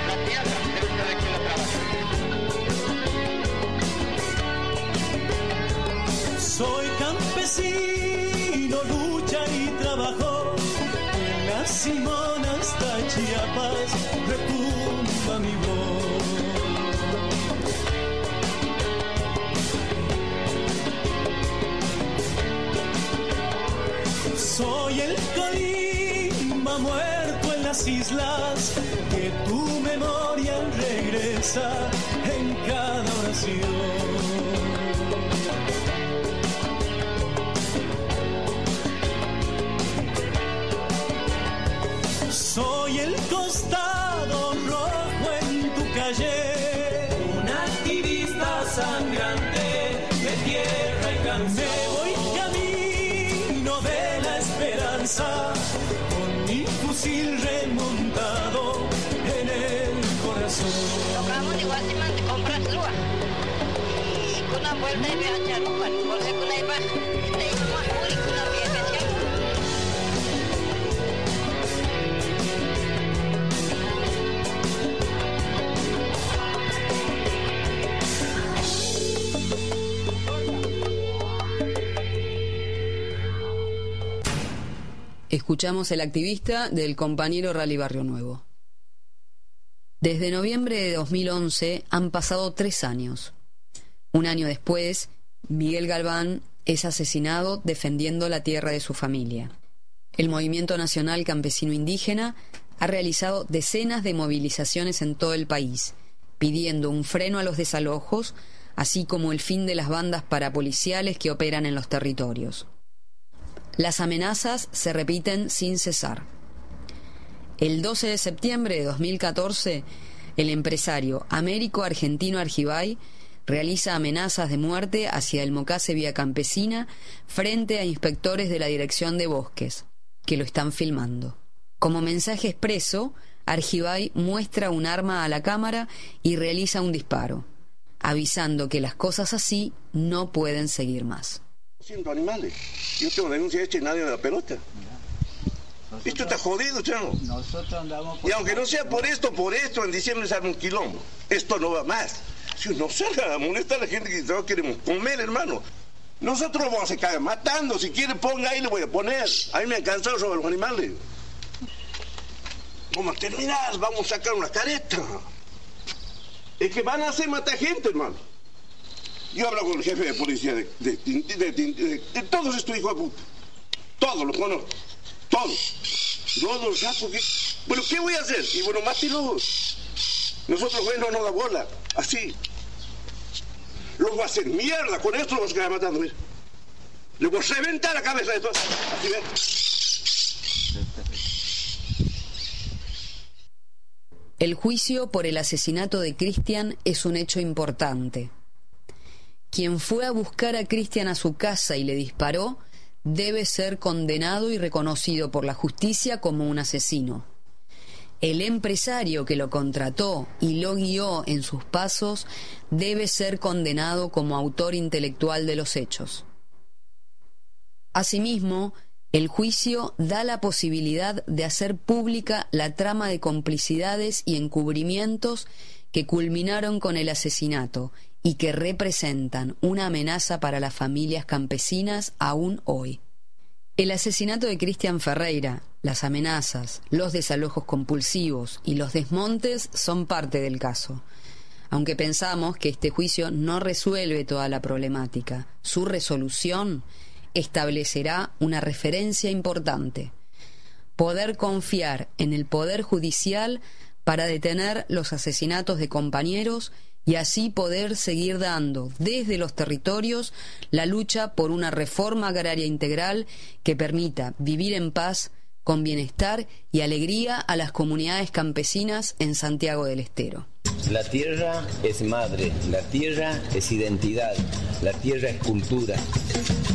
La tierra debe ser de quien la trabaja. Soy campesino, lucha y trabajo. La Simón hasta Chiapas retumba mi voz. Soy el Colima muerto en las islas, que tu memoria regresa en cada oración. Soy el costado rojo en tu calle, un activista sangrante de tierra y canción. Me voy camino de la esperanza, una vuelta y vean ya no van, por si con ahí va. Te iba más juli con una vieja Escuchamos el activista del compañero Rally Barrio Nuevo. Desde noviembre de 2011 han pasado tres años. Un año después, Miguel Galván es asesinado defendiendo la tierra de su familia. El Movimiento Nacional Campesino Indígena ha realizado decenas de movilizaciones en todo el país, pidiendo un freno a los desalojos, así como el fin de las bandas parapoliciales que operan en los territorios. Las amenazas se repiten sin cesar. El 12 de septiembre de 2014, el empresario Américo Argentino Argibay realiza amenazas de muerte hacia el Mocase Vía Campesina frente a inspectores de la Dirección de Bosques, que lo están filmando. Como mensaje expreso, Argibay muestra un arma a la cámara y realiza un disparo, avisando que las cosas así no pueden seguir más. Siendo animales. Yo tengo denuncia hecha y nadie me da pelota. Esto está jodido, chano. Y aunque no sea por esto, por esto, en diciembre sale un quilombo. Esto no va más. Si no salga a molestar a la gente que todos queremos comer, hermano. Nosotros vamos a caer matando. Si quiere, ponga ahí, le voy a poner. A mí me han sobre los animales. Vamos a terminar, vamos a sacar una careta. Es que van a hacer matar gente, hermano. Yo hablo con el jefe de policía de, de, de todos estos hijos de puta. Todos los conozco. Todos. Todos, ya, porque... Bueno, ¿qué voy a hacer? Y bueno, mátelos. Nosotros, bueno, no da bola. Así. Los voy a hacer mierda. Con esto los voy a matando, mira. Les voy a reventar la cabeza de todos. Así ven. El juicio por el asesinato de Cristian es un hecho importante. Quien fue a buscar a Cristian a su casa y le disparó debe ser condenado y reconocido por la justicia como un asesino. El empresario que lo contrató y lo guió en sus pasos debe ser condenado como autor intelectual de los hechos. Asimismo, el juicio da la posibilidad de hacer pública la trama de complicidades y encubrimientos que culminaron con el asesinato y que representan una amenaza para las familias campesinas aún hoy. El asesinato de Cristian Ferreira, las amenazas, los desalojos compulsivos y los desmontes son parte del caso. Aunque pensamos que este juicio no resuelve toda la problemática, su resolución establecerá una referencia importante. Poder confiar en el Poder Judicial para detener los asesinatos de compañeros y así poder seguir dando desde los territorios la lucha por una reforma agraria integral que permita vivir en paz, con bienestar y alegría a las comunidades campesinas en Santiago del Estero. La tierra es madre, la tierra es identidad, la tierra es cultura.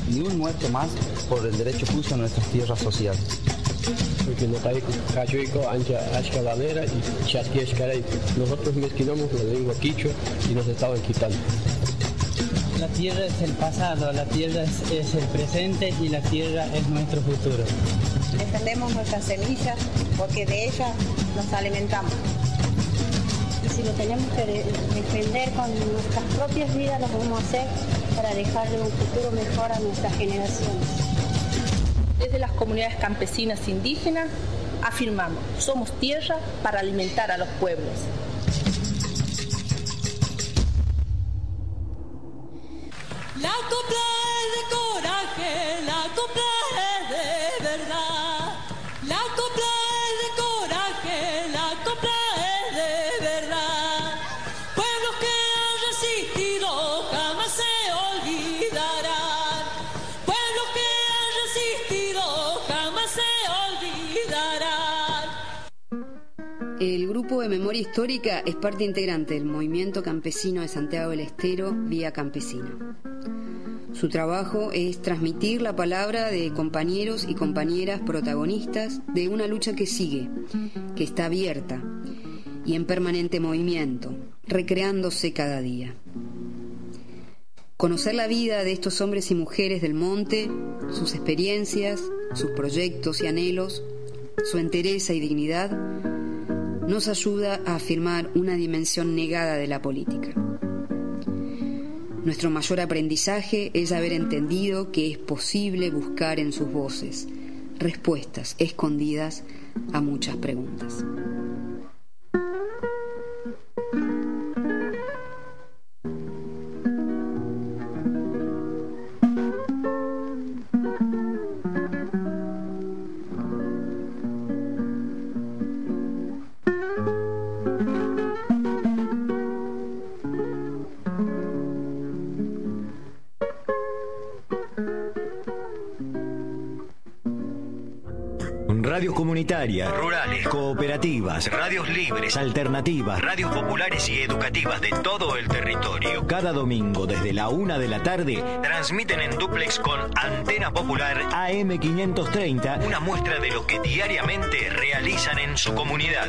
Ni un muerto más por el derecho justo a nuestras tierras sociales. Nosotros mezquinamos la lengua quichua y nos estaban quitando. La tierra es el pasado, la tierra es, es, el presente y la tierra es nuestro futuro. Defendemos nuestras semillas porque de ellas nos alimentamos. Y si lo tenemos que defender con nuestras propias vidas, lo podemos hacer para dejarle un futuro mejor a nuestras generaciones. Desde las comunidades campesinas indígenas afirmamos, somos tierra para alimentar a los pueblos. La copla es de coraje, la copla es de verdad. La copla es de coraje, la copla es de verdad. Pueblos que han resistido Grupo de Memoria Histórica es parte integrante del movimiento campesino de Santiago del Estero, Vía Campesina. Su trabajo es transmitir la palabra de compañeros y compañeras protagonistas de una lucha que sigue, que está abierta y en permanente movimiento, recreándose cada día. Conocer la vida de estos hombres y mujeres del monte, sus experiencias, sus proyectos y anhelos, su entereza y dignidad, nos ayuda a afirmar una dimensión negada de la política. Nuestro mayor aprendizaje es haber entendido que es posible buscar en sus voces respuestas escondidas a muchas preguntas. Rurales, cooperativas, radios libres, alternativas, radios populares y educativas de todo el territorio. Cada domingo desde la una de la tarde transmiten en duplex con Antena Popular AM530 una muestra de lo que diariamente realizan en su comunidad.